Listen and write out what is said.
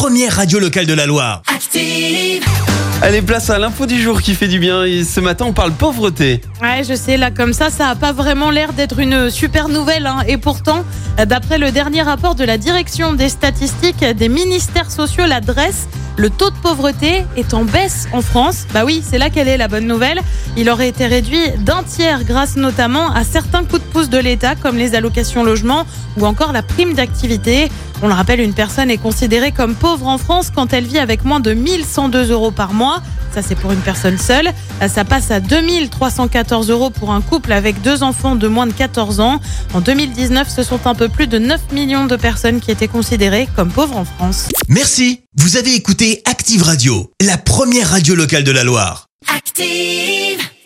première radio locale de la Loire. Active. Allez, place à l'info du jour qui fait du bien. Et ce matin, on parle pauvreté. Ouais, je sais, là, comme ça, ça a pas vraiment l'air d'être une super nouvelle. hein. Et pourtant, d'après le dernier rapport de la direction des statistiques des ministères sociaux, l'adresse, le taux de pauvreté est en baisse en France. Bah oui, c'est là qu'elle est la bonne nouvelle. Il aurait été réduit d'un tiers grâce notamment à certains coups de pouce de l'État, comme les allocations logement ou encore la prime d'activité. On le rappelle, une personne est considérée comme pauvre en France quand elle vit avec moins de 1102 euros par mois. Ça, c'est pour une personne seule. Ça passe à 2314 euros pour un couple avec deux enfants de moins de 14 ans. En 2019, ce sont un peu plus de 9 millions de personnes qui étaient considérées comme pauvres en France. Merci, vous avez écouté Active Radio, la première radio locale de la Loire. Active.